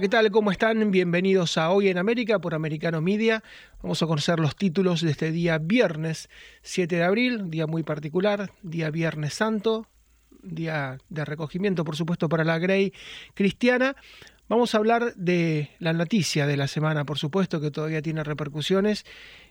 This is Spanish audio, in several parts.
¿qué tal? ¿Cómo están? Bienvenidos a Hoy en América por Americano Media. Vamos a conocer los títulos de este día viernes 7 de abril, día muy particular, día Viernes Santo, día de recogimiento, por supuesto, para la Grey cristiana. Vamos a hablar de la noticia de la semana, por supuesto, que todavía tiene repercusiones,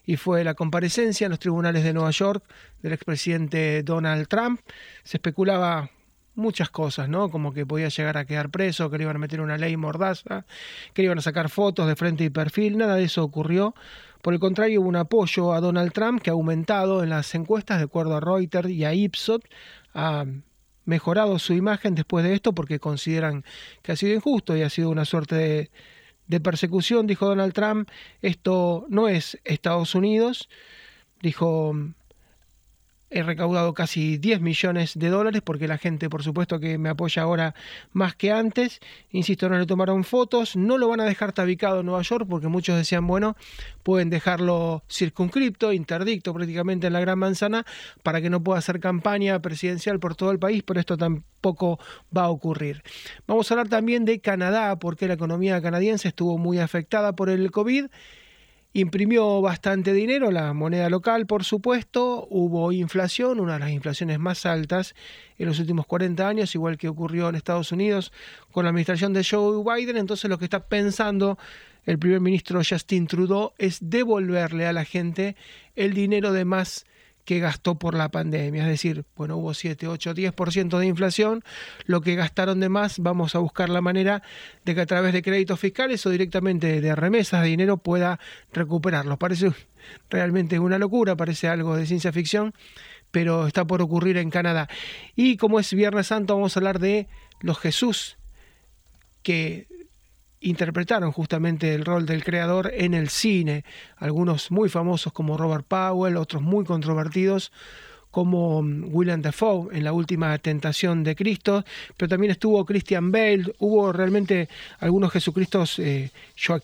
y fue la comparecencia en los tribunales de Nueva York del expresidente Donald Trump. Se especulaba muchas cosas, ¿no? Como que podía llegar a quedar preso, que le iban a meter una ley mordaza, que le iban a sacar fotos de frente y perfil, nada de eso ocurrió. Por el contrario, hubo un apoyo a Donald Trump que ha aumentado en las encuestas, de acuerdo a Reuters y a Ipsos, a mejorado su imagen después de esto porque consideran que ha sido injusto y ha sido una suerte de, persecución, dijo Donald Trump. Esto no es Estados Unidos, dijo he recaudado casi 10 millones de dólares porque la gente, por supuesto, que me apoya ahora más que antes. Insisto, no le tomaron fotos, no lo van a dejar tabicado en Nueva York porque muchos decían, bueno, pueden dejarlo circunscripto, interdicto prácticamente en la Gran Manzana para que no pueda hacer campaña presidencial por todo el país, pero esto tampoco va a ocurrir. Vamos a hablar también de Canadá porque la economía canadiense estuvo muy afectada por el COVID Imprimió bastante dinero, la moneda local, por supuesto, hubo inflación, una de las inflaciones más altas en los últimos 40 años, igual que ocurrió en Estados Unidos con la administración de Joe Biden, entonces lo que está pensando el primer ministro Justin Trudeau es devolverle a la gente el dinero de más que gastó por la pandemia. Es decir, bueno, hubo 7, 8, 10% de inflación, lo que gastaron de más, vamos a buscar la manera de que a través de créditos fiscales o directamente de remesas de dinero pueda recuperarlos. Parece realmente una locura, parece algo de ciencia ficción, pero está por ocurrir en Canadá. Y como es Viernes Santo, vamos a hablar de los Jesús que interpretaron justamente el rol del creador en el cine, algunos muy famosos como Robert Powell, otros muy controvertidos como mm, William Dafoe en la última tentación de Cristo, pero también estuvo Christian Bale, hubo realmente algunos Jesucristos, eh,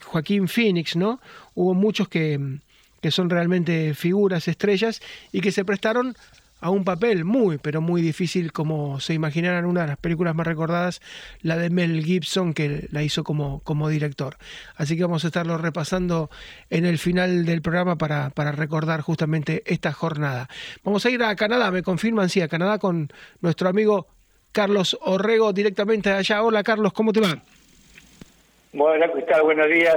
Joaquín Phoenix, ¿no? Hubo muchos que, mm, que son realmente figuras, estrellas, y que se prestaron a un papel muy, pero muy difícil, como se imaginarán una de las películas más recordadas, la de Mel Gibson, que la hizo como, como director. Así que vamos a estarlo repasando en el final del programa para, para recordar justamente esta jornada. Vamos a ir a Canadá, me confirman, sí, a Canadá con nuestro amigo Carlos Orrego directamente allá. Hola Carlos, ¿cómo te va? Bueno, Cristal, buenos días.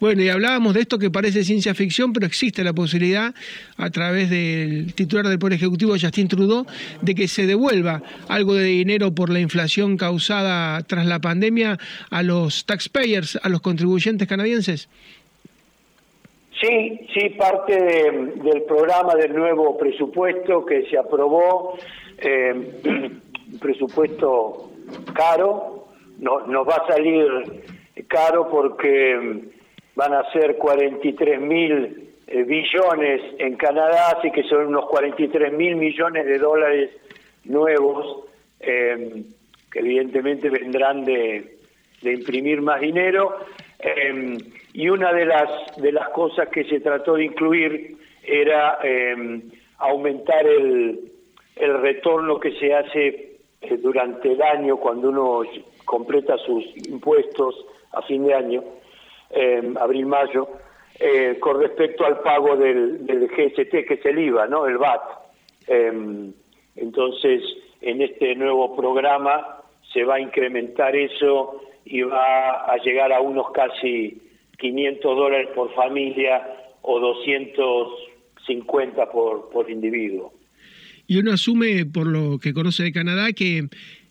Bueno, y hablábamos de esto que parece ciencia ficción, pero existe la posibilidad, a través del titular del Poder Ejecutivo, Justin Trudeau, de que se devuelva algo de dinero por la inflación causada tras la pandemia a los taxpayers, a los contribuyentes canadienses. Sí, sí, parte del programa del nuevo presupuesto que se aprobó, eh, un presupuesto caro, no, nos va a salir caro porque van a ser 43 mil eh, billones en Canadá, así que son unos 43 mil millones de dólares nuevos em, que evidentemente vendrán de, imprimir más dinero. Em, y una de las, de las cosas que se trató de incluir era aumentar el, el retorno que se hace eh, durante el año cuando uno completa sus impuestos a fin de año, eh, abril-mayo, eh, con respecto al pago del, del, GST, que es el IVA, ¿no? el VAT. Em, entonces, en este nuevo programa se va a incrementar eso y va a llegar a unos casi 500 dólares por familia o 250 por, por individuo. Y uno asume, por lo que conoce de Canadá, que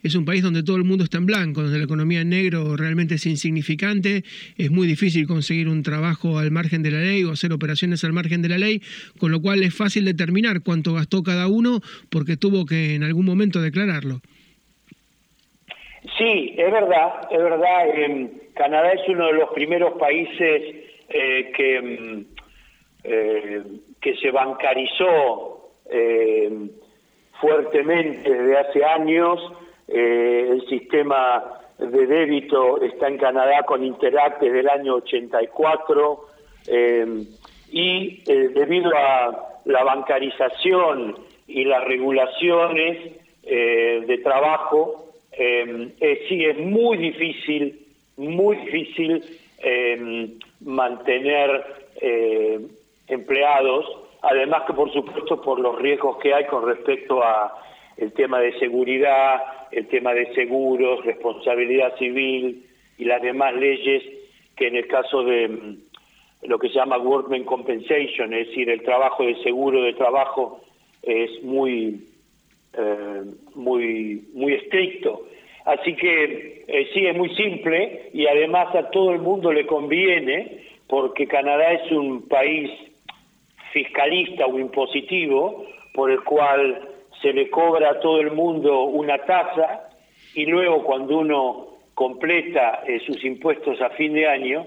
es un país donde todo el mundo está en blanco, donde la economía en negro realmente es insignificante, es muy difícil conseguir un trabajo al margen de la ley o hacer operaciones al margen de la ley, con lo cual es fácil determinar cuánto gastó cada uno porque tuvo que en algún momento declararlo. Sí, es verdad, es verdad. Canadá es uno de los primeros países eh, que, mm, eh, que se bancarizó eh, fuertemente desde hace años eh, el sistema de débito está en Canadá con Interact desde el año 84 eh, y eh, debido a la bancarización y las regulaciones de trabajo, sí es muy difícil muy difícil mantener eh, empleados, además que por supuesto por los riesgos que hay con respecto a el tema de seguridad, el tema de seguros, responsabilidad civil y las demás leyes que en el caso de em, lo que se llama workman compensation, es decir, el trabajo de seguro de trabajo es muy eh, muy muy estricto. Así que eh, sí, es muy simple y además a todo el mundo le conviene porque Canadá es un país fiscalista o impositivo por el cual se le cobra a todo el mundo una tasa y luego cuando uno completa eh, sus impuestos a fin de año,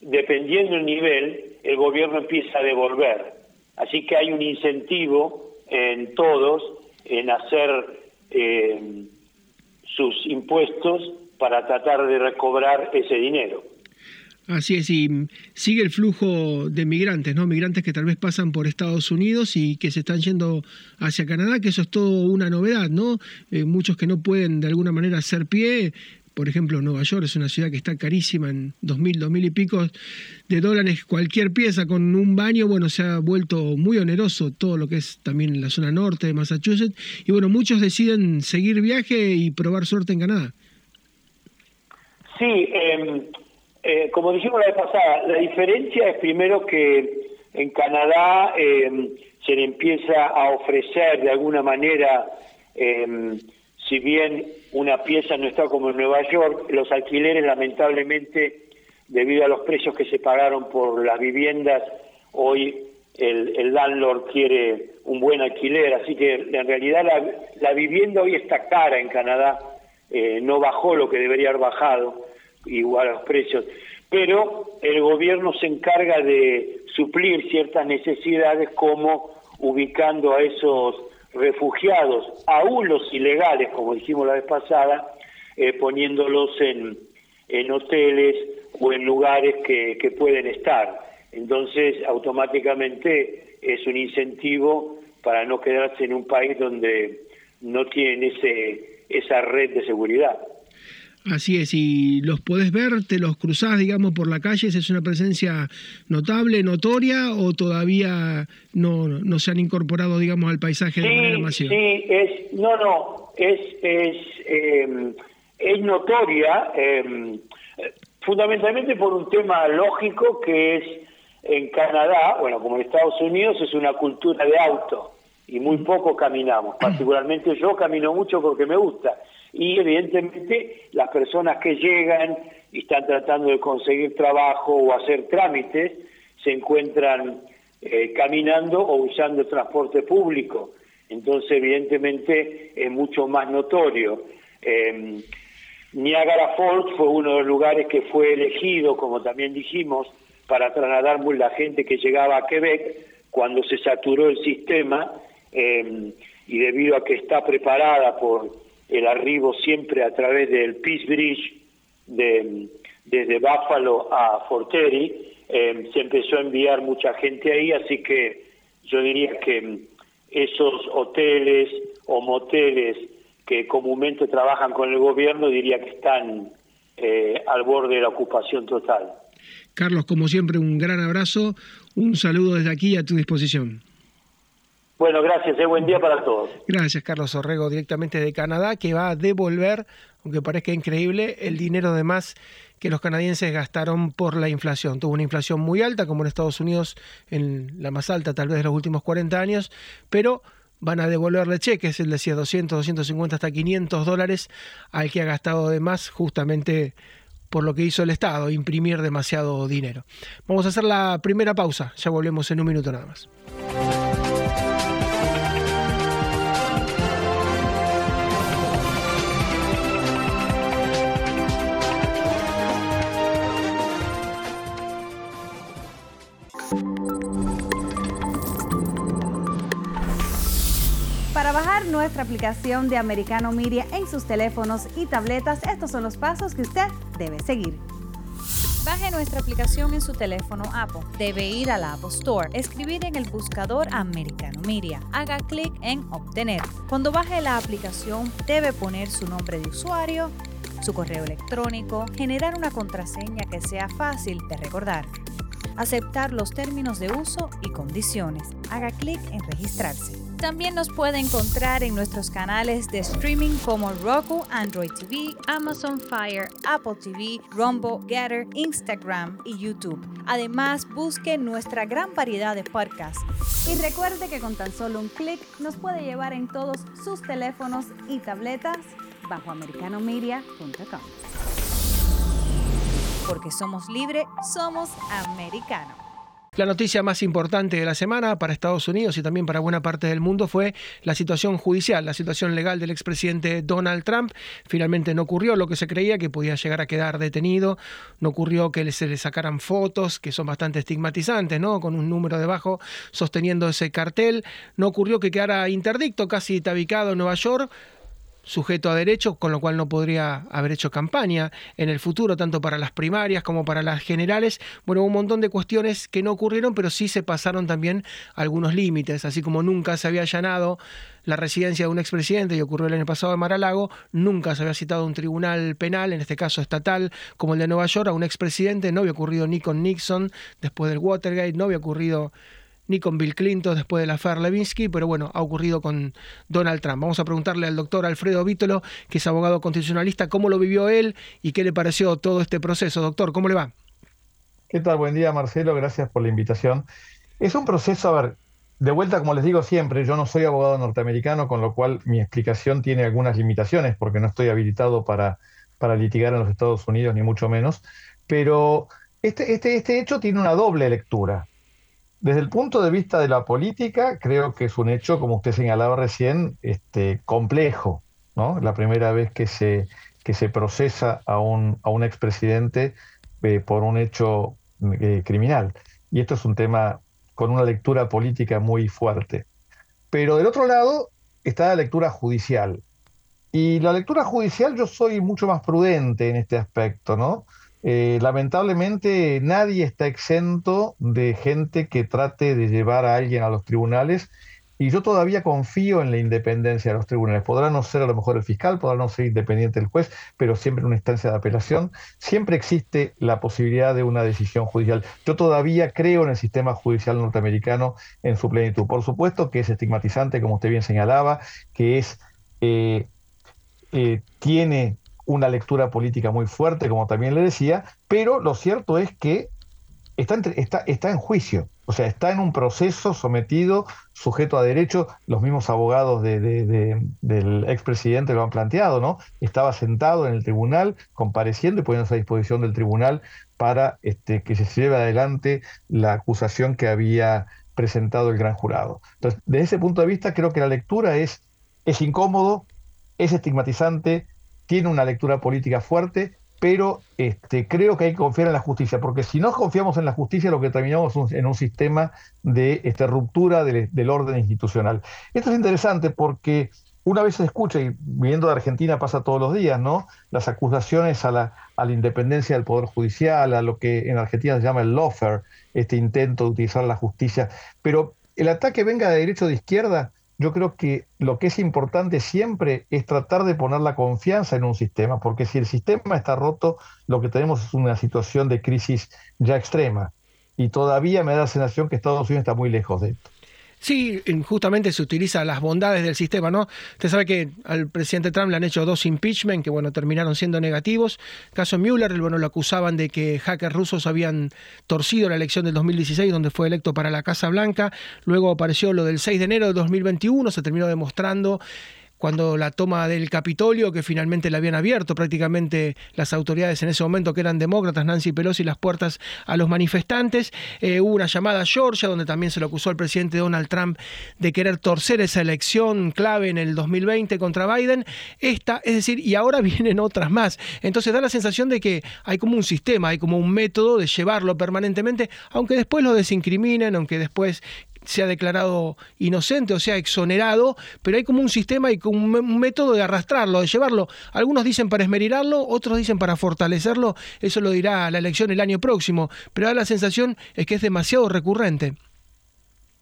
dependiendo del nivel, el gobierno empieza a devolver. Así que hay un incentivo en todos en hacer eh, sus impuestos para tratar de recobrar ese dinero. Así es, y sigue el flujo de migrantes, ¿no? Migrantes que tal vez pasan por Estados Unidos y que se están yendo hacia Canadá, que eso es todo una novedad, ¿no? Eh, muchos que no pueden de alguna manera hacer pie por ejemplo, Nueva York es una ciudad que está carísima en 2.000, 2.000 y pico de dólares cualquier pieza con un baño, bueno, se ha vuelto muy oneroso todo lo que es también la zona norte de Massachusetts. Y bueno, muchos deciden seguir viaje y probar suerte en Canadá. Sí, em, eh, como dijimos la vez pasada, la diferencia es primero que en Canadá em, se le empieza a ofrecer de alguna manera em, si bien una pieza no está como en Nueva York, los alquileres lamentablemente, debido a los precios que se pagaron por las viviendas, hoy el, landlord quiere un buen alquiler, así que en realidad la, vivienda hoy está cara en Canadá, eh, no bajó lo que debería haber bajado, igual a los precios, pero el gobierno se encarga de suplir ciertas necesidades como ubicando a esos refugiados, aún los ilegales, como dijimos la vez pasada, eh, poniéndolos en, en hoteles o en lugares que, que pueden estar. Entonces, automáticamente es un incentivo para no quedarse en un país donde no tienen ese, esa red de seguridad. Así es, y los podés ver, te los cruzás, digamos, por la calle, ¿es una presencia notable, notoria o todavía no, no se han incorporado, digamos, al paisaje de manera masiva? Sí, es, no, no, es, es, em, es notoria, em, fundamentalmente por un tema lógico que es en Canadá, bueno, como en Estados Unidos, es una cultura de auto y muy poco caminamos, particularmente yo camino mucho porque me gusta y evidentemente las personas que llegan y están tratando de conseguir trabajo o hacer trámites se encuentran eh, caminando o usando transporte público. Entonces, evidentemente, es mucho más notorio. Eh, Niagara Falls fue uno de los lugares que fue elegido, como también dijimos, para trasladar la gente que llegaba a Quebec cuando se saturó el sistema eh, y debido a que está preparada por el arribo siempre a través del Peace Bridge de, desde Buffalo a Forteri, eh, se empezó a enviar mucha gente ahí, así que yo diría que esos hoteles o moteles que comúnmente trabajan con el gobierno, diría que están eh, al borde de la ocupación total. Carlos, como siempre, un gran abrazo, un saludo desde aquí a tu disposición. Bueno, gracias, eh, buen día para todos. Gracias, Carlos Orrego, directamente de Canadá, que va a devolver, aunque parezca increíble, el dinero de más que los canadienses gastaron por la inflación. Tuvo una inflación muy alta, como en Estados Unidos, en la más alta tal vez de los últimos 40 años, pero van a devolverle cheques, él decía 200, 250 hasta 500 dólares al que ha gastado de más justamente por lo que hizo el Estado, imprimir demasiado dinero. Vamos a hacer la primera pausa, ya volvemos en un minuto nada más. Nuestra aplicación de Americano Media en sus teléfonos y tabletas, estos son los pasos que usted debe seguir. Baje nuestra aplicación en su teléfono Apple. Debe ir a la Apple Store, escribir en el buscador Americano Media. Haga clic en Obtener. Cuando baje la aplicación, debe poner su nombre de usuario, su correo electrónico, generar una contraseña que sea fácil de recordar aceptar los términos de uso y condiciones. Haga clic en registrarse. También nos puede encontrar en nuestros canales de streaming como Roku, Android TV, Amazon Fire, Apple TV, Rumble, Getter, Instagram y YouTube. Además, busque nuestra gran variedad de podcasts. Y recuerde que con tan solo un clic nos puede llevar en todos sus teléfonos y tabletas bajo americanomedia.com porque somos libre, somos americano. La noticia más importante de la semana para Estados Unidos y también para buena parte del mundo fue la situación judicial, la situación legal del expresidente Donald Trump. Finalmente no ocurrió lo que se creía, que podía llegar a quedar detenido. No ocurrió que se le sacaran fotos, que son bastante estigmatizantes, ¿no? Con un número debajo sosteniendo ese cartel. No ocurrió que quedara interdicto, casi tabicado en Nueva York sujeto a derecho, con lo cual no podría haber hecho campaña en el futuro, tanto para las primarias como para las generales. Bueno, un montón de cuestiones que no ocurrieron, pero sí se pasaron también algunos límites, así como nunca se había allanado la residencia de un expresidente, y ocurrió el año pasado en Maralago, nunca se había citado un tribunal penal, en este caso estatal, como el de Nueva York, a un expresidente, no había ocurrido ni con Nixon después del Watergate, no había ocurrido ni con Bill Clinton después de la Fer Levinsky, pero bueno, ha ocurrido con Donald Trump. Vamos a preguntarle al doctor Alfredo Vítolo, que es abogado constitucionalista, cómo lo vivió él y qué le pareció todo este proceso. Doctor, ¿cómo le va? ¿Qué tal? Buen día, Marcelo. Gracias por la invitación. Es un proceso, a ver, de vuelta, como les digo siempre, yo no soy abogado norteamericano, con lo cual mi explicación tiene algunas limitaciones, porque no estoy habilitado para, para litigar en los Estados Unidos, ni mucho menos. Pero este, este, este hecho tiene una doble lectura. Desde el punto de vista de la política, creo que es un hecho, como usted señalaba recién, este, complejo. ¿no? La primera vez que se, que se procesa a un, a un expresidente eh, por un hecho eh, criminal. Y esto es un tema con una lectura política muy fuerte. Pero del otro lado está la lectura judicial. Y la lectura judicial yo soy mucho más prudente en este aspecto, ¿no? Eh, lamentablemente nadie está exento de gente que trate de llevar a alguien a los tribunales y yo todavía confío en la independencia de los tribunales. Podrá no ser a lo mejor el fiscal, podrá no ser independiente el juez, pero siempre en una instancia de apelación, siempre existe la posibilidad de una decisión judicial. Yo todavía creo en el sistema judicial norteamericano en su plenitud. Por supuesto que es estigmatizante, como usted bien señalaba, que es... Eh, eh, tiene una lectura política muy fuerte, como también le decía, pero lo cierto es que está, está, está en juicio, o sea, está en un proceso sometido, sujeto a derecho, los mismos abogados de, del expresidente lo han planteado, ¿no? Estaba sentado en el tribunal, compareciendo y poniéndose a disposición del tribunal para este, que se lleve adelante la acusación que había presentado el gran jurado. Entonces, desde ese punto de vista, creo que la lectura es, es incómodo, es estigmatizante, tiene una lectura política fuerte, pero este, creo que hay que confiar en la justicia, porque si no confiamos en la justicia, lo que terminamos es en un sistema de este, ruptura del, orden institucional. Esto es interesante porque una vez se escucha, y viendo de Argentina pasa todos los días, ¿no? Las acusaciones a la, a la independencia del Poder Judicial, a lo que en Argentina se llama el lawfare, este intento de utilizar la justicia. Pero el ataque venga de derecho o de izquierda, yo creo que lo que es importante siempre es tratar de poner la confianza en un sistema, porque si el sistema está roto, lo que tenemos es una situación de crisis ya extrema. Y todavía me da la sensación que Estados Unidos está muy lejos de esto. Sí, justamente se utiliza las bondades del sistema, ¿no? Usted sabe que al presidente Trump le han hecho dos impeachment que, bueno, terminaron siendo negativos. Caso Mueller, bueno, lo acusaban de que hackers rusos habían torcido la elección del 2016, donde fue electo para la Casa Blanca. Luego apareció lo del 6 de enero de 2021, se terminó demostrando cuando la toma del Capitolio, que finalmente la habían abierto prácticamente las autoridades en ese momento, que eran demócratas, Nancy Pelosi, las puertas a los manifestantes. Eh, hubo una llamada a Georgia, donde también se lo acusó al presidente Donald Trump de querer torcer esa elección clave en el 2020 contra Biden. Esta, es decir, y ahora vienen otras más. Entonces da la sensación de que hay como un sistema, hay como un método de llevarlo permanentemente, aunque después lo desincriminen, aunque después se ha declarado inocente o sea exonerado, pero hay como un sistema y como un método de arrastrarlo, de llevarlo. Algunos dicen para esmerirarlo, otros dicen para fortalecerlo, eso lo dirá la elección el año próximo, pero da la sensación es que es demasiado recurrente.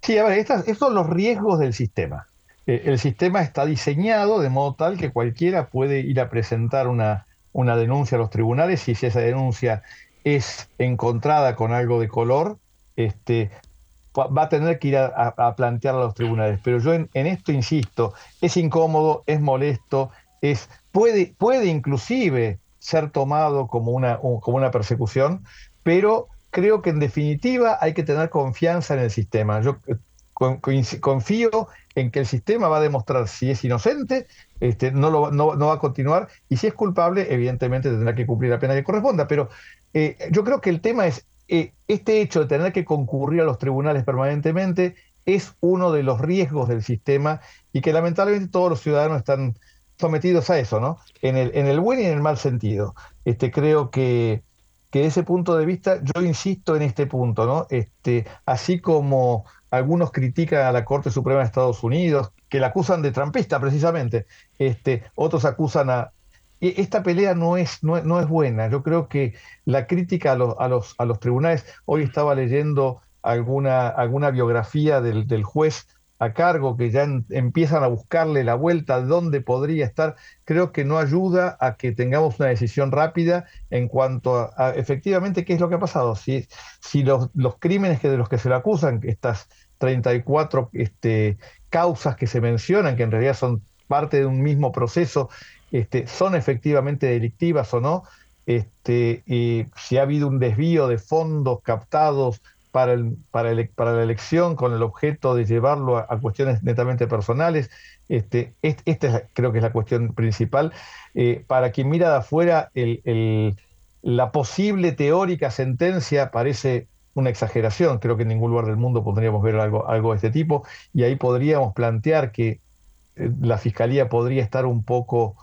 Sí, a ver, estos son los riesgos del sistema. Eh, el sistema está diseñado de modo tal que cualquiera puede ir a presentar una, una denuncia a los tribunales y si esa denuncia es encontrada con algo de color, este, va a tener que ir a, plantear a los tribunales. Pero yo en, esto insisto, es incómodo, es molesto, es, puede, puede inclusive ser tomado como una, como una persecución, pero creo que en definitiva hay que tener confianza en el sistema. Yo eh, confío en que el sistema va a demostrar si es inocente, este, no, no, va a continuar, y si es culpable, evidentemente tendrá que cumplir la pena que corresponda. Pero eh, yo creo que el tema es, eh, este hecho de tener que concurrir a los tribunales permanentemente es uno de los riesgos del sistema y que lamentablemente todos los ciudadanos están sometidos a eso, ¿no? En el, en el buen y en el mal sentido. Este, creo que, que de ese punto de vista, yo insisto en este punto, ¿no? Este, así como algunos critican a la Corte Suprema de Estados Unidos, que la acusan de trampista precisamente, este, otros acusan a... Esta pelea no es, no, no es buena. Yo creo que la crítica a los, a los, a los tribunales, hoy estaba leyendo alguna, alguna biografía del, del juez a cargo, que ya empiezan a buscarle la vuelta de dónde podría estar, creo que no ayuda a que tengamos una decisión rápida en cuanto a, efectivamente qué es lo que ha pasado. Si, si los, los, crímenes que de los que se le acusan, estas 34 este, causas que se mencionan, que en realidad son parte de un mismo proceso, este, son efectivamente delictivas o no, este, si ha habido un desvío de fondos captados para, el, para, para la elección con el objeto de llevarlo a, cuestiones netamente personales. Este, esta creo que es la cuestión principal. Eh, para quien mira de afuera, el, la posible teórica sentencia parece una exageración. Creo que en ningún lugar del mundo podríamos ver algo, algo de este tipo. Y ahí podríamos plantear que eh, la fiscalía podría estar un poco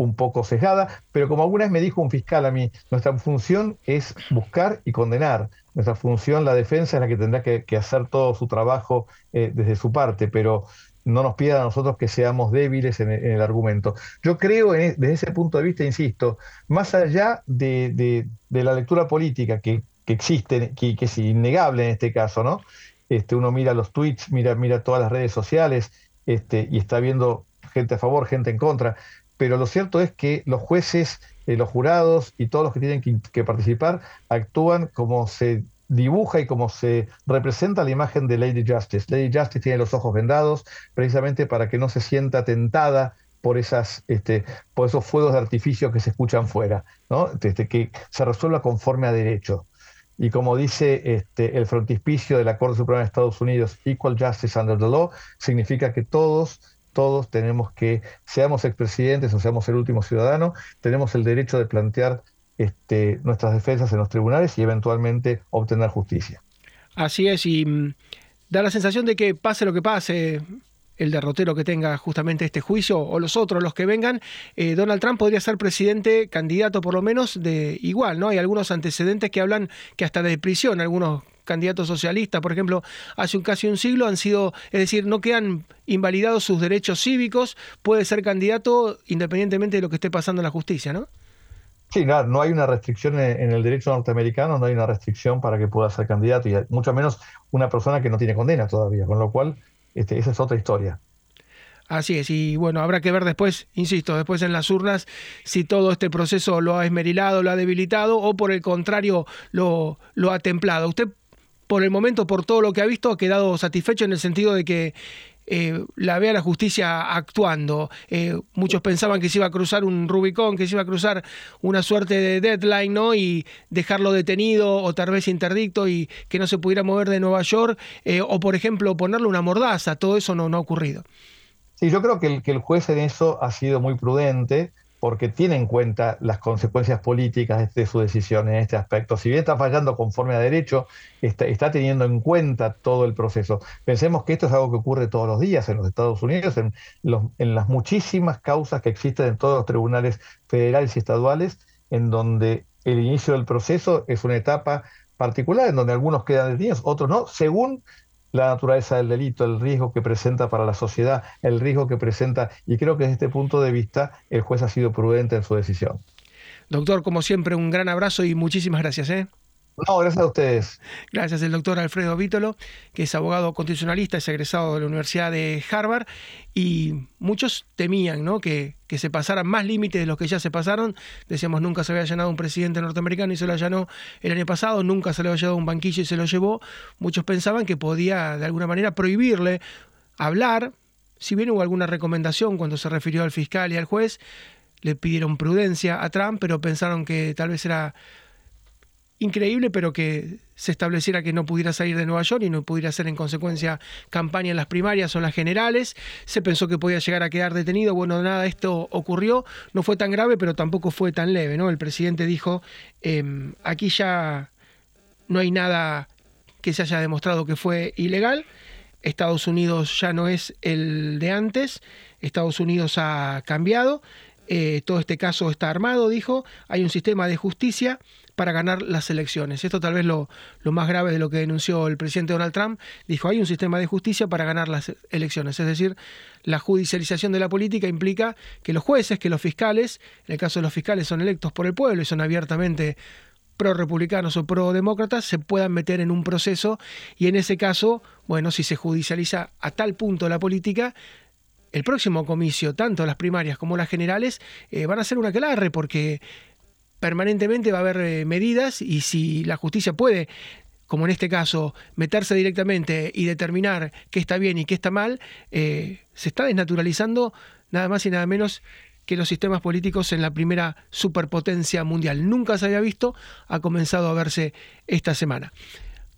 un poco sesgada, pero como alguna vez me dijo un fiscal a mí, nuestra función es buscar y condenar. Nuestra función, la defensa, es la que tendrá que, hacer todo su trabajo eh, desde su parte, pero no nos pida a nosotros que seamos débiles en, el argumento. Yo creo, e, desde ese punto de vista, insisto, más allá de, la lectura política que, existe, que, es innegable en este caso, ¿no? Este, uno mira los tweets, mira, mira todas las redes sociales este, y está viendo gente a favor, gente en contra pero lo cierto es que los jueces, eh, los jurados y todos los que tienen que, participar actúan como se dibuja y como se representa la imagen de Lady Justice. Lady Justice tiene los ojos vendados precisamente para que no se sienta tentada por esas este, por esos fuegos de artificio que se escuchan fuera, ¿no? Este, que se resuelva conforme a derecho. Y como dice este, el frontispicio de la Corte Suprema de Estados Unidos, Equal Justice Under the Law, significa que todos todos tenemos que, seamos expresidentes o seamos el último ciudadano, tenemos el derecho de plantear este, nuestras defensas en los tribunales y eventualmente obtener justicia. Así es, y mm, da la sensación de que pase lo que pase, el derrotero que tenga justamente este juicio o los otros, los que vengan, eh, Donald Trump podría ser presidente, candidato por lo menos de igual, ¿no? Hay algunos antecedentes que hablan que hasta de prisión, algunos candidatos socialistas, por ejemplo, hace un, casi un siglo han sido, es decir, no quedan invalidados sus derechos cívicos, puede ser candidato independientemente de lo que esté pasando en la justicia, ¿no? Sí, no, no hay una restricción en el derecho norteamericano, no hay una restricción para que pueda ser candidato, y mucho menos una persona que no tiene condena todavía, con lo cual este, esa es otra historia. Así es, y bueno, habrá que ver después, insisto, después en las urnas, si todo este proceso lo ha esmerilado, lo ha debilitado o por el contrario lo, lo ha templado. Usted por el momento, por todo lo que ha visto, ha quedado satisfecho en el sentido de que eh, la vea la justicia actuando. Eh, muchos pensaban que se iba a cruzar un Rubicón, que se iba a cruzar una suerte de deadline, ¿no? Y dejarlo detenido o tal vez interdicto y que no se pudiera mover de Nueva York, eh, o por ejemplo ponerle una mordaza. Todo eso no, no ha ocurrido. Sí, yo creo que el, que el juez en eso ha sido muy prudente porque tiene en cuenta las consecuencias políticas de su decisión en este aspecto. Si bien está fallando conforme a derecho, está, teniendo en cuenta todo el proceso. Pensemos que esto es algo que ocurre todos los días en los Estados Unidos, en, en las muchísimas causas que existen en todos los tribunales federales y estaduales, en donde el inicio del proceso es una etapa particular, en donde algunos quedan detenidos, otros no, según la naturaleza del delito, el riesgo que presenta para la sociedad, el riesgo que presenta, y creo que desde este punto de vista el juez ha sido prudente en su decisión. Doctor, como siempre, un gran abrazo y muchísimas gracias. ¿eh? No, gracias a ustedes. Gracias, el doctor Alfredo Vítolo, que es abogado constitucionalista, es egresado de la Universidad de Harvard, y muchos temían ¿no? que, que se pasaran más límites de los que ya se pasaron. Decíamos, nunca se había allanado un presidente norteamericano y se lo allanó el año pasado, nunca se le había llevado un banquillo y se lo llevó. Muchos pensaban que podía de alguna manera prohibirle hablar, si bien hubo alguna recomendación cuando se refirió al fiscal y al juez, le pidieron prudencia a Trump, pero pensaron que tal vez era increíble, pero que se estableciera que no pudiera salir de Nueva York y no pudiera hacer en consecuencia campaña en las primarias o las generales. Se pensó que podía llegar a quedar detenido. Bueno, nada, esto ocurrió. No fue tan grave, pero tampoco fue tan leve. ¿no? El presidente dijo, em, aquí ya no hay nada que se haya demostrado que fue ilegal. Estados Unidos ya no es el de antes. Estados Unidos ha cambiado. Eh, todo este caso está armado, dijo, hay un sistema de justicia para ganar las elecciones. Esto tal vez lo, lo, más grave de lo que denunció el presidente Donald Trump. Dijo, hay un sistema de justicia para ganar las elecciones. Es decir, la judicialización de la política implica que los jueces, que los fiscales, en el caso de los fiscales son electos por el pueblo y son abiertamente pro-republicanos o pro-demócratas, se puedan meter en un proceso y en ese caso, bueno, si se judicializa a tal punto la política, el próximo comicio, tanto las primarias como las generales, eh, van a ser una aquelarre porque permanentemente va a haber eh, medidas y si la justicia puede como en este caso, meterse directamente y determinar qué está bien y qué está mal, eh, se está desnaturalizando nada más y nada menos que los sistemas políticos en la primera superpotencia mundial. Nunca se había visto, ha comenzado a verse esta semana.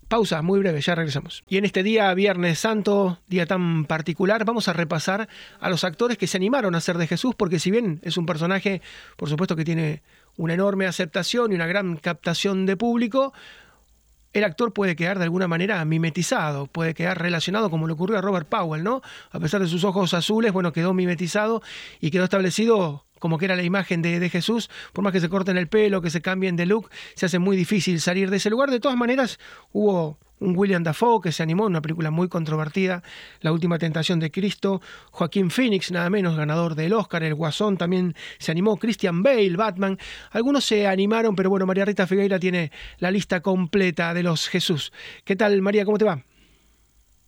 Pausa muy breve, ya regresamos. Y en este día, Viernes Santo, día tan particular, vamos a repasar a los actores que se animaron a ser de Jesús, porque si bien es un personaje, por supuesto que tiene una enorme aceptación y una gran captación de público, el actor puede quedar de alguna manera mimetizado, puede quedar relacionado como le ocurrió a Robert Powell, ¿no? A pesar de sus ojos azules, bueno, quedó mimetizado y quedó establecido como que era la imagen de, Jesús, por más que se corten el pelo, que se cambien de look, se hace muy difícil salir de ese lugar. De todas maneras, hubo William Dafoe que se animó en una película muy controvertida, La Última Tentación de Cristo, Joaquín Phoenix, nada menos ganador del Oscar, el Guasón también se animó, Christian Bale, Batman, algunos se animaron, pero bueno, María Rita Figueira tiene la lista completa de los Jesús. ¿Qué tal, María? ¿Cómo te va?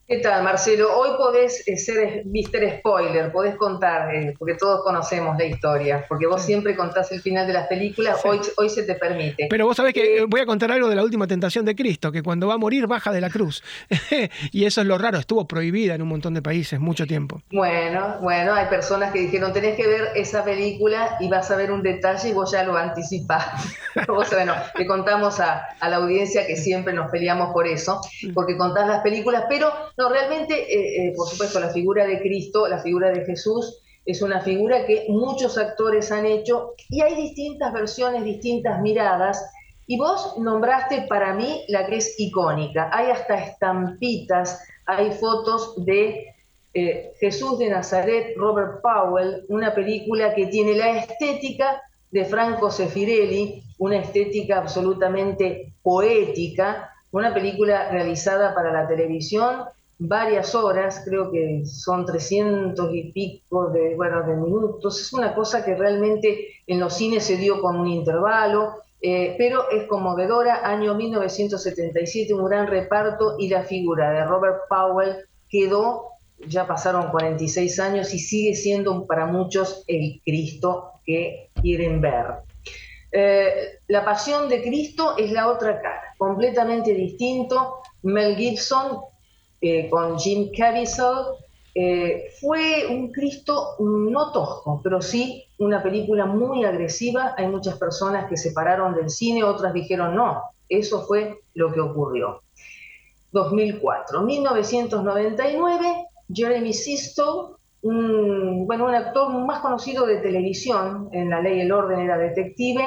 ¿Qué tal, Marcelo? Hoy podés eh, ser Mr. Spoiler, podés contar, eh, porque todos conocemos la historia, porque vos siempre contás el final de las películas, hoy, hoy se te permite. Pero vos sabés que eh, voy a contar algo de la última tentación de Cristo, que cuando va a morir baja de la cruz. y eso es lo raro, estuvo prohibida en un montón de países mucho tiempo. Bueno, bueno, hay personas que dijeron, tenés que ver esa película y vas a ver un detalle y vos ya lo anticipás. bueno, le contamos a, a la audiencia que siempre nos peleamos por eso, porque contás las películas, pero no, realmente, eh, eh, por supuesto, la figura de Cristo, la figura de Jesús, es una figura que muchos actores han hecho y hay distintas versiones, distintas miradas. Y vos nombraste para mí la que es icónica. Hay hasta estampitas, hay fotos de eh, Jesús de Nazaret, Robert Powell, una película que tiene la estética de Franco Sefirelli, una estética absolutamente poética, una película realizada para la televisión varias horas, creo que son 300 y pico de, bueno, de minutos, es una cosa que realmente en los cines se dio con un intervalo, eh, pero es conmovedora, año 1977, un gran reparto y la figura de Robert Powell quedó, ya pasaron 46 años y sigue siendo para muchos el Cristo que quieren ver. Eh, la pasión de Cristo es la otra cara, completamente distinto. Mel Gibson eh, con Jim Caviezel, eh, fue un Cristo no tosco, pero sí una película muy agresiva. Hay muchas personas que se pararon del cine, otras dijeron no, eso fue lo que ocurrió. 2004, 1999, Jeremy Sisto, bueno, un actor más conocido de televisión, en La Ley y el Orden era detective,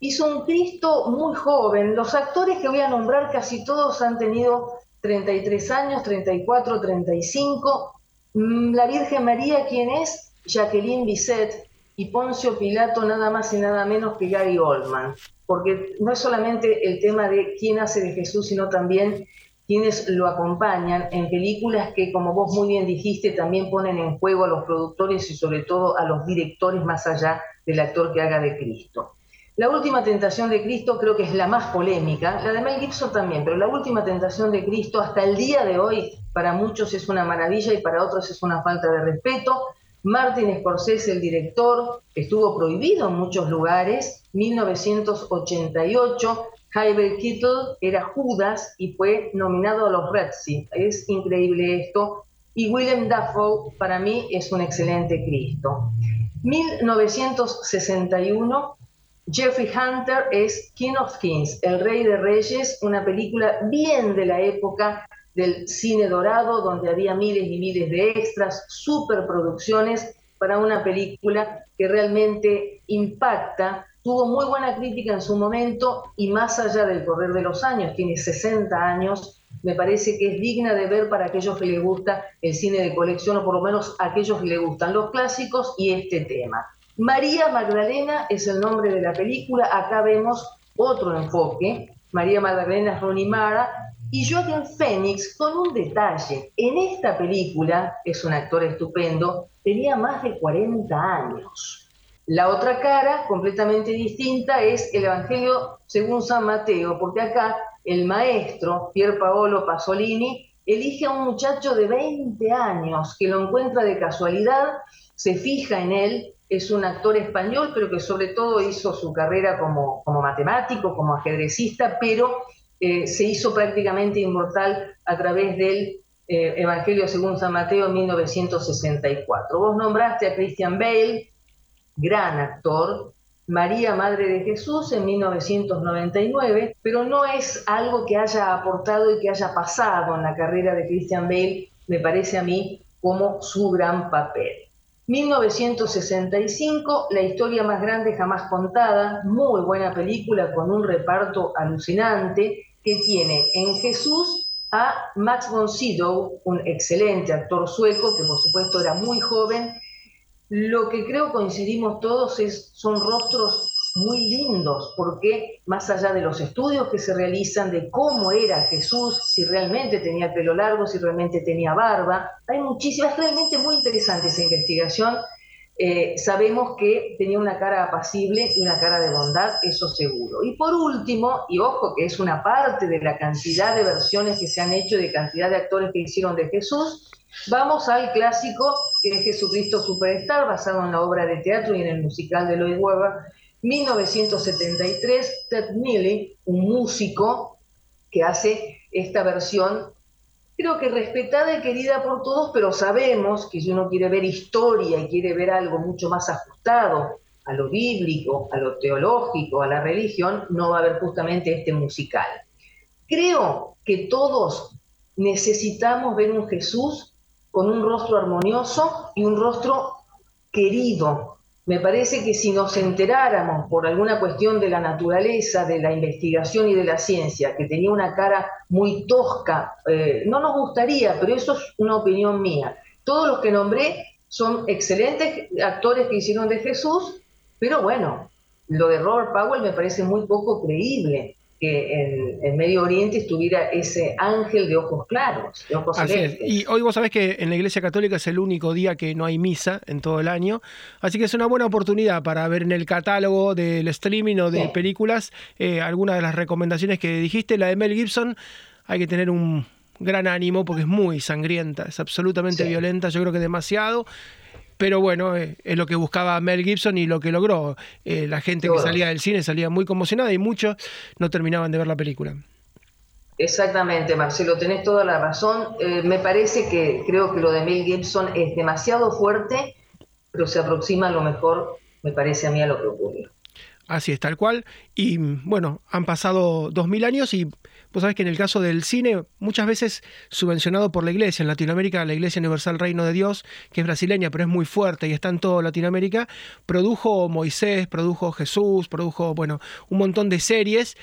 hizo un Cristo muy joven. Los actores que voy a nombrar casi todos han tenido 33 años, 34, 35. Mm, la Virgen María, ¿quién es? Jacqueline Bisset y Poncio Pilato, nada más y nada menos que Gary Oldman. Porque no es solamente el tema de quién hace de Jesús, sino también quienes lo acompañan en películas que, como vos muy bien dijiste, también ponen en juego a los productores y sobre todo a los directores más allá del actor que haga de Cristo. La última tentación de Cristo creo que es la más polémica, la de Mel Gibson también, pero la última tentación de Cristo hasta el día de hoy para muchos es una maravilla y para otros es una falta de respeto. Martin Scorsese, el director, estuvo prohibido en muchos lugares. 1988, Javier Kittle era Judas y fue nominado a los Razzie. Es increíble esto. Y William Dafoe para mí es un excelente Cristo. 1961, Jeffrey Hunter es King of Kings, el rey de reyes, una película bien de la época del cine dorado, donde había miles y miles de extras, superproducciones para una película que realmente impacta. Tuvo muy buena crítica en su momento y más allá del correr de los años, tiene 60 años, me parece que es digna de ver para aquellos que les gusta el cine de colección o por lo menos aquellos que les gustan los clásicos y este tema. María Magdalena es el nombre de la película. Acá vemos otro enfoque. María Magdalena es Ronnie Mara y Joaquin Phoenix con un detalle. En esta película, es un actor estupendo, tenía más de 40 años. La otra cara, completamente distinta, es el Evangelio según San Mateo, porque acá el maestro, Pier Paolo Pasolini, elige a un muchacho de 20 años que lo encuentra de casualidad, se fija en él es un actor español, pero que sobre todo hizo su carrera como, como matemático, como ajedrecista, pero eh, se hizo prácticamente inmortal a través del eh, Evangelio según San Mateo en 1964. Vos nombraste a Christian Bale, gran actor, María Madre de Jesús en 1999, pero no es algo que haya aportado y que haya pasado en la carrera de Christian Bale, me parece a mí, como su gran papel. 1965, La historia más grande jamás contada, muy buena película con un reparto alucinante que tiene en Jesús a Max von Sydow, un excelente actor sueco que por supuesto era muy joven. Lo que creo coincidimos todos es son rostros muy lindos, porque más allá de los estudios que se realizan de cómo era Jesús, si realmente tenía pelo largo, si realmente tenía barba, hay muchísimas, realmente muy interesante esa investigación. Eh, sabemos que tenía una cara apacible y una cara de bondad, eso seguro. Y por último, y ojo que es una parte de la cantidad de versiones que se han hecho, de cantidad de actores que hicieron de Jesús, vamos al clásico que es Jesucristo Superstar, basado en la obra de teatro y en el musical de Lloyd Webber, 1973, Ted Neely, un músico que hace esta versión, creo que respetada y querida por todos, pero sabemos que si uno quiere ver historia y quiere ver algo mucho más ajustado a lo bíblico, a lo teológico, a la religión, no va a haber justamente este musical. Creo que todos necesitamos ver un Jesús con un rostro armonioso y un rostro querido, me parece que si nos enteráramos por alguna cuestión de la naturaleza, de la investigación y de la ciencia, que tenía una cara muy tosca, eh, no nos gustaría, pero eso es una opinión mía. Todos los que nombré son excelentes actores que hicieron de Jesús, pero bueno, lo de Robert Powell me parece muy poco creíble que en, Medio Oriente estuviera ese ángel de ojos claros, de ojos celestes. Y hoy vos sabés que en la Iglesia Católica es el único día que no hay misa en todo el año, así que es una buena oportunidad para ver en el catálogo del streaming o de películas eh, algunas de las recomendaciones que dijiste. La de Mel Gibson, hay que tener un gran ánimo porque es muy sangrienta, es absolutamente violenta, yo creo que demasiado pero bueno, eh, es lo que buscaba Mel Gibson y lo que logró. Eh, la gente que salía del cine salía muy conmocionada y muchos no terminaban de ver la película. Exactamente, Marcelo, tenés toda la razón. Eh, me parece que creo que lo de Mel Gibson es demasiado fuerte, pero se aproxima a lo mejor, me parece a mí, a lo que ocurrió. Así es, tal cual. Y bueno, han pasado dos mil años y vos sabés que en el caso del cine, muchas veces subvencionado por la iglesia, en Latinoamérica la Iglesia Universal Reino de Dios, que es brasileña pero es muy fuerte y está en toda Latinoamérica, produjo Moisés, produjo Jesús, produjo, bueno, un montón de series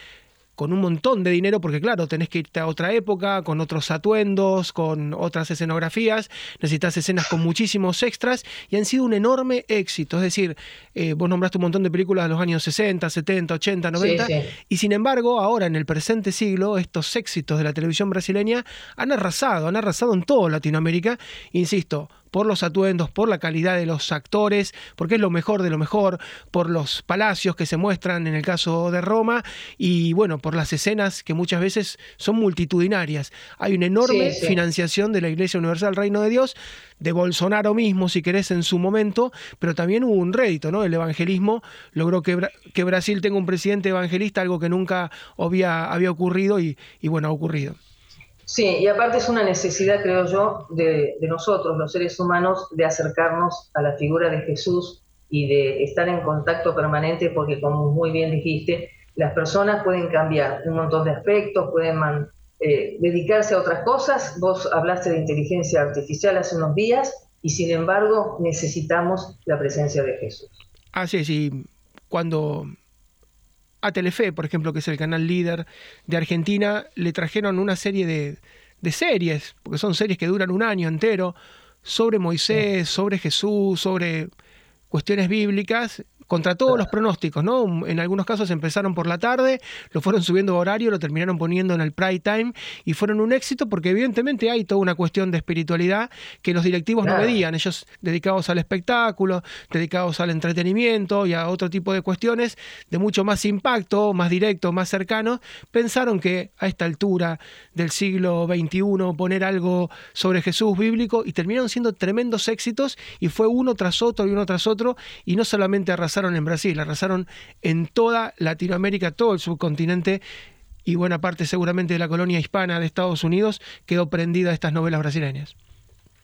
con un montón de dinero, porque claro, tenés que irte a otra época, con otros atuendos, con otras escenografías, necesitas escenas con muchísimos extras, y han sido un enorme éxito. Es decir, eh, vos nombraste un montón de películas de los años 60, 70, 80, 90, y sin embargo, ahora en el presente siglo, estos éxitos de la televisión brasileña han arrasado, han arrasado en toda Latinoamérica, insisto, por los atuendos, por la calidad de los actores, porque es lo mejor de lo mejor, por los palacios que se muestran en el caso de Roma y bueno, por las escenas que muchas veces son multitudinarias. Hay una enorme financiación de la Iglesia Universal Reino de Dios, de Bolsonaro mismo, si querés, en su momento, pero también hubo un rédito, ¿no? El evangelismo logró que, que Brasil tenga un presidente evangelista, algo que nunca había, había ocurrido y, y bueno, ha ocurrido. Sí, y aparte es una necesidad, creo yo, de, nosotros, los seres humanos, de acercarnos a la figura de Jesús y de estar en contacto permanente, porque como muy bien dijiste, las personas pueden cambiar un montón de aspectos, pueden eh, dedicarse a otras cosas. Vos hablaste de inteligencia artificial hace unos días y sin embargo necesitamos la presencia de Jesús. Así es, y cuando a Telefe, por ejemplo, que es el canal líder de Argentina, le trajeron una serie de, de series, porque son series que duran un año entero, sobre Moisés, sobre Jesús, sobre cuestiones bíblicas, contra todos los pronósticos, ¿no? En algunos casos empezaron por la tarde, lo fueron subiendo a horario, lo terminaron poniendo en el prime time y fueron un éxito porque evidentemente hay toda una cuestión de espiritualidad que los directivos no medían, ellos dedicados al espectáculo, dedicados al entretenimiento y a otro tipo de cuestiones de mucho más impacto, más directo, más cercano, pensaron que a esta altura del siglo XXI poner algo sobre Jesús bíblico y terminaron siendo tremendos éxitos y fue uno tras otro y uno tras otro y no solamente arrasaron arrasaron en Brasil, arrasaron en toda Latinoamérica, todo el subcontinente y buena parte seguramente de la colonia hispana de Estados Unidos quedó prendida a estas novelas brasileñas.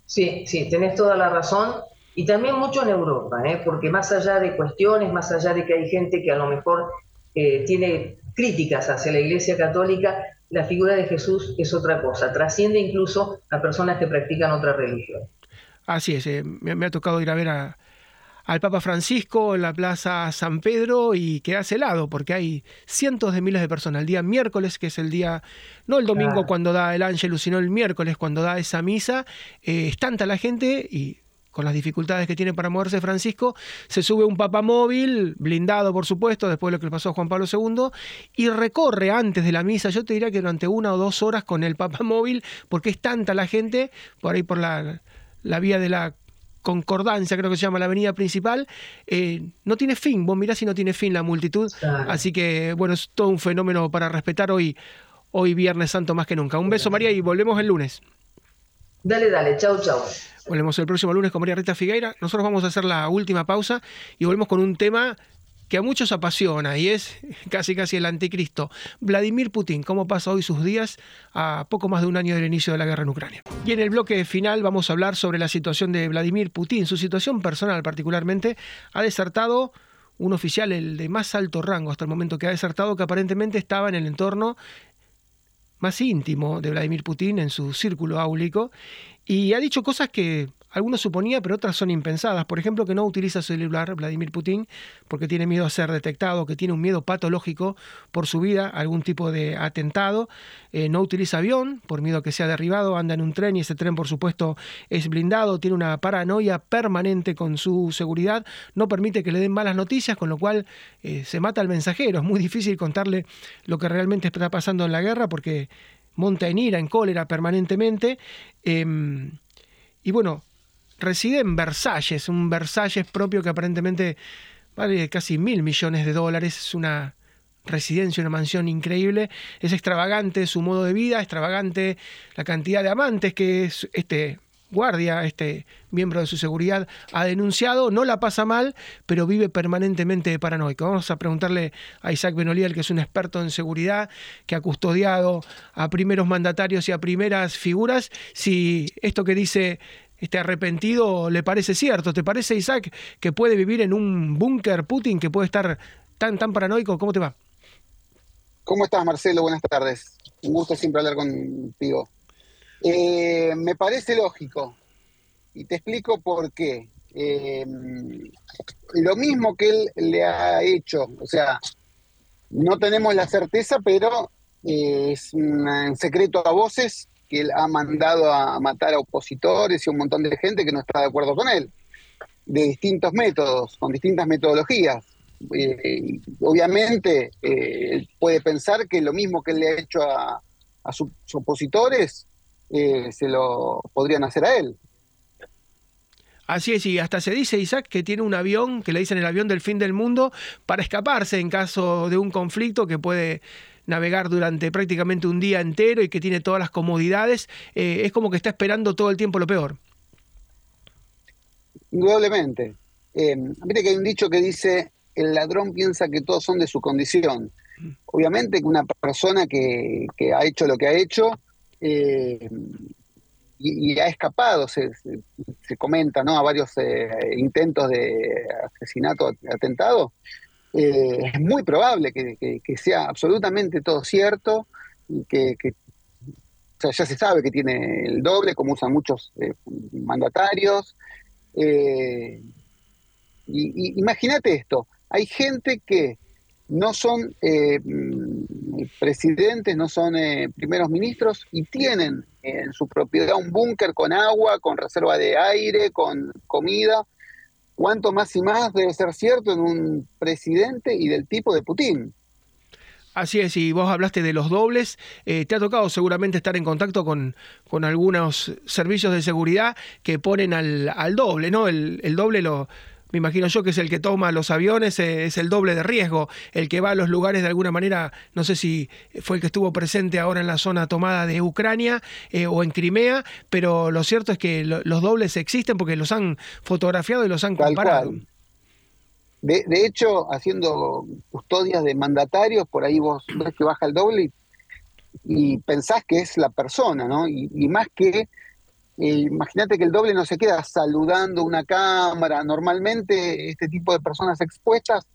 Sí, sí, tenés toda la razón. Y también mucho en Europa, ¿eh? porque más allá de cuestiones, más allá de que hay gente que a lo mejor eh, tiene críticas hacia la Iglesia Católica, la figura de Jesús es otra cosa, trasciende incluso a personas que practican otra religión. Así es, eh, me, ha tocado ir a ver a, al Papa Francisco en la Plaza San Pedro y hace helado porque hay cientos de miles de personas. El día miércoles, que es el día, no el domingo cuando da el ángel, sino el miércoles cuando da esa misa, eh, es tanta la gente y con las dificultades que tiene para moverse Francisco, se sube un papamóvil, blindado por supuesto, después de lo que le pasó a Juan Pablo II, y recorre antes de la misa, yo te diría que durante una o dos horas con el papamóvil, porque es tanta la gente, por ahí por la, la vía de la Concordancia, creo que se llama la avenida principal, eh, no tiene fin. Vos mirás si no tiene fin la multitud. Así que, bueno, es todo un fenómeno para respetar hoy, hoy Viernes Santo más que nunca. Un beso, María, y volvemos el lunes. Dale, dale, chau, chau. Volvemos el próximo lunes con María Rita Figueira. Nosotros vamos a hacer la última pausa y volvemos con un tema que a muchos apasiona y es casi casi el anticristo. Vladimir Putin, cómo pasa hoy sus días a poco más de un año del inicio de la guerra en Ucrania. Y en el bloque final vamos a hablar sobre la situación de Vladimir Putin, su situación personal particularmente. Ha desertado un oficial, el de más alto rango hasta el momento que ha desertado, que aparentemente estaba en el entorno más íntimo de Vladimir Putin, en su círculo áulico, y ha dicho cosas que algunos suponía, pero otras son impensadas. Por ejemplo, que no utiliza celular Vladimir Putin porque tiene miedo a ser detectado, que tiene un miedo patológico por su vida, algún tipo de atentado. Eh, no utiliza avión por miedo a que sea derribado, anda en un tren y ese tren, por supuesto, es blindado. Tiene una paranoia permanente con su seguridad. No permite que le den malas noticias, con lo cual eh, se mata al mensajero. Es muy difícil contarle lo que realmente está pasando en la guerra porque monta en ira, en cólera permanentemente. Em, y bueno, reside en Versalles, un Versalles propio que aparentemente vale casi mil millones de dólares, es una residencia, una mansión increíble, es extravagante su modo de vida, extravagante la cantidad de amantes que es este guardia, este miembro de su seguridad, ha denunciado, no la pasa mal, pero vive permanentemente paranoico. Vamos a preguntarle a Isaac Benoliel, que es un experto en seguridad, que ha custodiado a primeros mandatarios y a primeras figuras, si esto que dice este arrepentido le parece cierto. ¿Te parece, Isaac, que puede vivir en un búnker Putin, que puede estar tan, tan paranoico? ¿Cómo te va? ¿Cómo estás, Marcelo? Buenas tardes. Un gusto siempre hablar contigo. Eh, me parece lógico. Y te explico por qué. Eh, lo mismo que él le ha hecho, o sea, no tenemos la certeza, pero eh, es un secreto a voces que él ha mandado a matar a opositores y un montón de gente que no está de acuerdo con él, de distintos métodos, con distintas metodologías. Eh, obviamente eh, puede pensar que lo mismo que él le ha hecho a, sus opositores eh, se lo podrían hacer a él. Así es, y hasta se dice, Isaac, que tiene un avión, que le dicen el avión del fin del mundo, para escaparse en caso de un conflicto que puede navegar durante prácticamente un día entero y que tiene todas las comodidades. Eh, es como que está esperando todo el tiempo lo peor. Indudablemente. Eh, que hay un dicho que dice, el ladrón piensa que todos son de su condición. Obviamente que una persona que, ha hecho lo que ha hecho eh, y, ha escapado, se, comenta, ¿no? A varios intentos de asesinato, atentado, eh, es muy probable que, sea absolutamente todo cierto y que, sea, ya se sabe que tiene el doble, como usan muchos mandatarios. y imagínate esto, hay gente que no son eh, mm, presidentes, no son eh, primeros ministros y tienen en su propiedad un búnker con agua, con reserva de aire, con comida. ¿Cuánto más y más debe ser cierto en un presidente y del tipo de Putin? Así es, y vos hablaste de los dobles, eh, te ha tocado seguramente estar en contacto con, con algunos servicios de seguridad que ponen al, al doble, ¿no? El, el doble lo, me imagino yo que es el que toma los aviones, eh, es el doble de riesgo, el que va a los lugares de alguna manera, no sé si fue el que estuvo presente ahora en la zona tomada de Ucrania eh, o en Crimea, pero lo cierto es que los dobles existen porque los han fotografiado y los han comparado. De, hecho, haciendo custodias de mandatarios, por ahí vos ves que baja el doble y, pensás que es la persona, ¿no? y más que Imagínate que el doble no se queda saludando una cámara. Normalmente este tipo de personas expuestas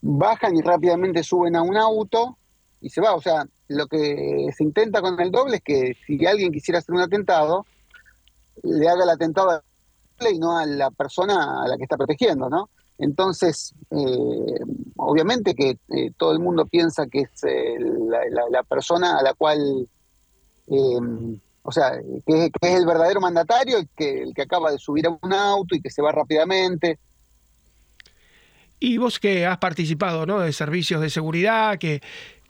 bajan y rápidamente suben a un auto y se va. O sea, lo que se intenta con el doble es que si alguien quisiera hacer un atentado, le haga el atentado a y no a la persona a la que está protegiendo, ¿no? Entonces, eh, obviamente que eh, todo el mundo piensa que es eh, la, persona a la cual o sea, que, es el verdadero mandatario, el que, el que acaba de subir a un auto y que se va rápidamente. Y vos que has participado ¿no? de servicios de seguridad, que,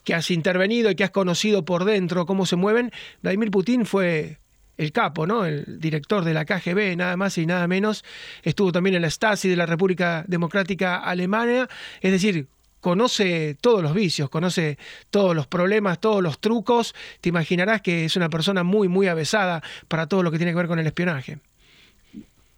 que has intervenido y que has conocido por dentro cómo se mueven, Vladimir Putin fue el capo, ¿no? El director de la KGB, nada más y nada menos. Estuvo también en la Stasi de la República Democrática Alemana. Es decir, conoce todos los vicios, conoce todos los problemas, todos los trucos, te imaginarás que es una persona muy, muy avesada para todo lo que tiene que ver con el espionaje.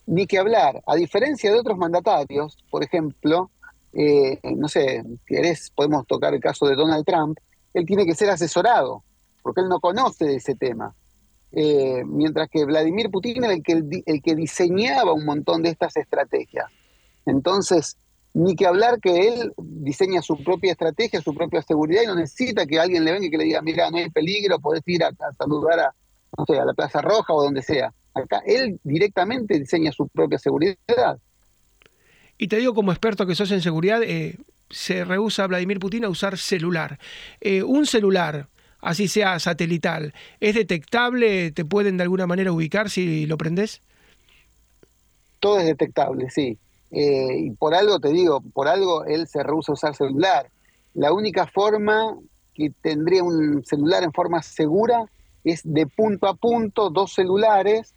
Ni que hablar, a diferencia de otros mandatarios, por ejemplo, eh, no sé, querés, podemos tocar el caso de Donald Trump, él tiene que ser asesorado, porque él no conoce de ese tema. Eh, mientras que Vladimir Putin era el que, el que diseñaba un montón de estas estrategias. Entonces, ni que hablar que él diseña su propia estrategia, su propia seguridad y no necesita que alguien le venga y que le diga, mira, no hay peligro, podés ir a, saludar a, no sé, a la Plaza Roja o donde sea. Acá él directamente diseña su propia seguridad. Y te digo como experto que sos en seguridad, eh, se rehúsa Vladimir Putin a usar celular. Eh, un celular, así sea satelital, ¿es detectable? ¿Te pueden de alguna manera ubicar si lo prendes? Todo es detectable, sí. Eh, y por algo te digo, por algo él se rehúsa a usar celular. La única forma que tendría un celular en forma segura es de punto a punto, dos celulares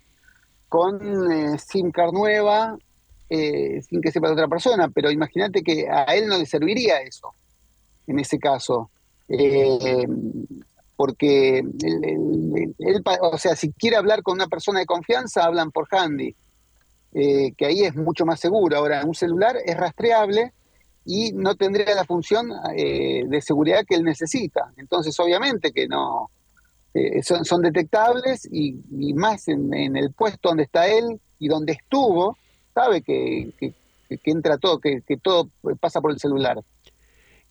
con eh, SIM card nueva, eh, sin que sepa de otra persona, pero imagínate que a él no le serviría eso, en ese caso. porque él, o sea, si quiere hablar con una persona de confianza, hablan por handy eh, que ahí es mucho más seguro. Ahora, un celular es rastreable y no tendría la función eh, de seguridad que él necesita. Entonces, obviamente que no, eh, son, detectables y, más en, el puesto donde está él y donde estuvo, sabe que, entra todo, que, todo pasa por el celular.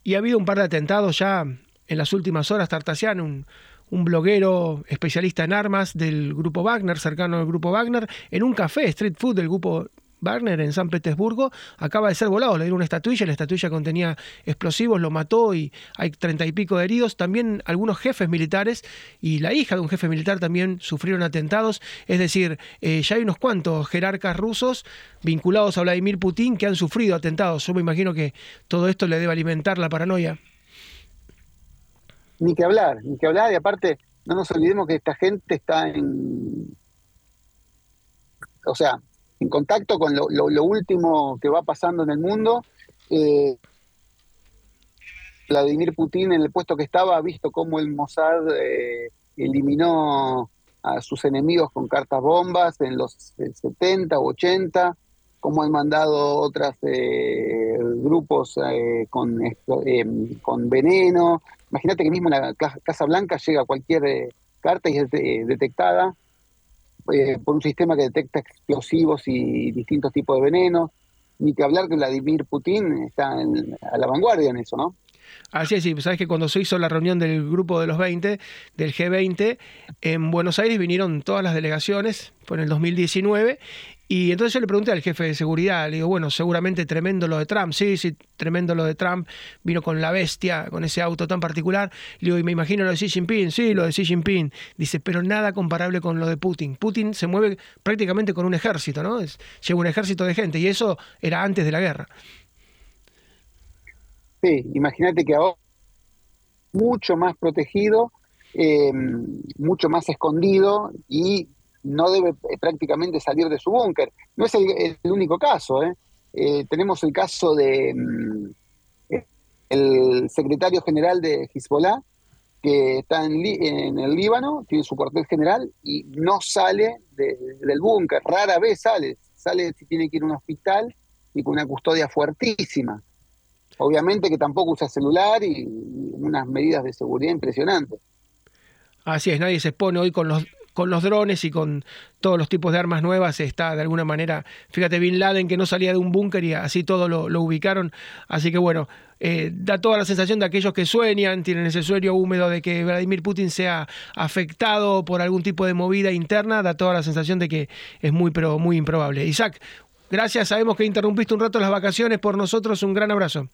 Y ha habido un par de atentados ya en las últimas horas, Tartasian, un, un bloguero especialista en armas del grupo Wagner, cercano al grupo Wagner, en un café street food del grupo Wagner en San Petersburgo, acaba de ser volado, le dieron una estatuilla, la estatuilla contenía explosivos, lo mató y hay treinta y pico de heridos. También algunos jefes militares y la hija de un jefe militar también sufrieron atentados. Es decir, eh, ya hay unos cuantos jerarcas rusos vinculados a Vladimir Putin que han sufrido atentados. Yo me imagino que todo esto le debe alimentar la paranoia ni que hablar, ni que hablar, y aparte, no nos olvidemos que esta gente está en. O sea, en contacto con lo, último que va pasando en el mundo. Eh, Vladimir Putin en el puesto que estaba ha visto cómo el Mossad eh, eliminó a sus enemigos con cartas bombas en los 70 u 80, cómo han mandado otros eh, grupos eh, con, con veneno. Imagínate que mismo en la Casa Blanca llega cualquier carta y es detectada por un sistema que detecta explosivos y distintos tipos de venenos. Ni que hablar que Vladimir Putin está a la vanguardia en eso, ¿no? Así es, sí, sabes que cuando se hizo la reunión del grupo de los 20, del G20, en Buenos Aires vinieron todas las delegaciones, fue en el 2019, y entonces yo le pregunté al jefe de seguridad, le digo, bueno, seguramente tremendo lo de Trump, sí, sí, tremendo lo de Trump, vino con la bestia, con ese auto tan particular, le digo, y me imagino lo de Xi Jinping, sí, lo de Xi Jinping, dice, pero nada comparable con lo de Putin. Putin se mueve prácticamente con un ejército, ¿no? lleva un ejército de gente, y eso era antes de la guerra. Sí, imagínate que ahora mucho más protegido, eh, mucho más escondido y no debe eh, prácticamente salir de su búnker. No es el, único caso. ¿eh? tenemos el caso de mm, el secretario general de Hezbollah, que está en, el Líbano, tiene su cuartel general y no sale del búnker, rara vez sale, sale si tiene que ir a un hospital y con una custodia fuertísima. Obviamente que tampoco usa celular y unas medidas de seguridad impresionantes. Así es, nadie se expone hoy con los con los drones y con todos los tipos de armas nuevas está de alguna manera, fíjate, Bin Laden que no salía de un búnker y así todo lo, ubicaron, así que bueno, eh, da toda la sensación de aquellos que sueñan, tienen ese sueño húmedo de que Vladimir Putin sea afectado por algún tipo de movida interna, da toda la sensación de que es muy, pero muy improbable. Isaac, Gracias, sabemos que interrumpiste un rato las vacaciones por nosotros. Un gran abrazo.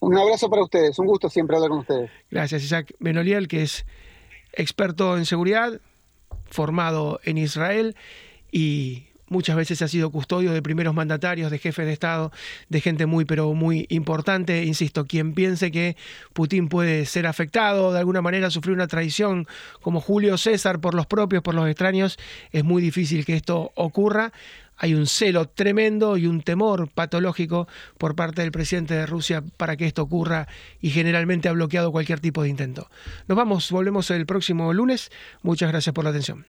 Un abrazo para ustedes, un gusto siempre hablar con ustedes. Gracias, Isaac Benoliel, que es experto en seguridad, formado en Israel y muchas veces ha sido custodio de primeros mandatarios, de jefes de Estado, de gente muy, pero muy importante. Insisto, quien piense que Putin puede ser afectado, de alguna manera sufrir una traición como Julio César por los propios, por los extraños, es muy difícil que esto ocurra hay un celo tremendo y un temor patológico por parte del presidente de Rusia para que esto ocurra y generalmente ha bloqueado cualquier tipo de intento. Nos vamos, volvemos el próximo lunes. Muchas gracias por la atención.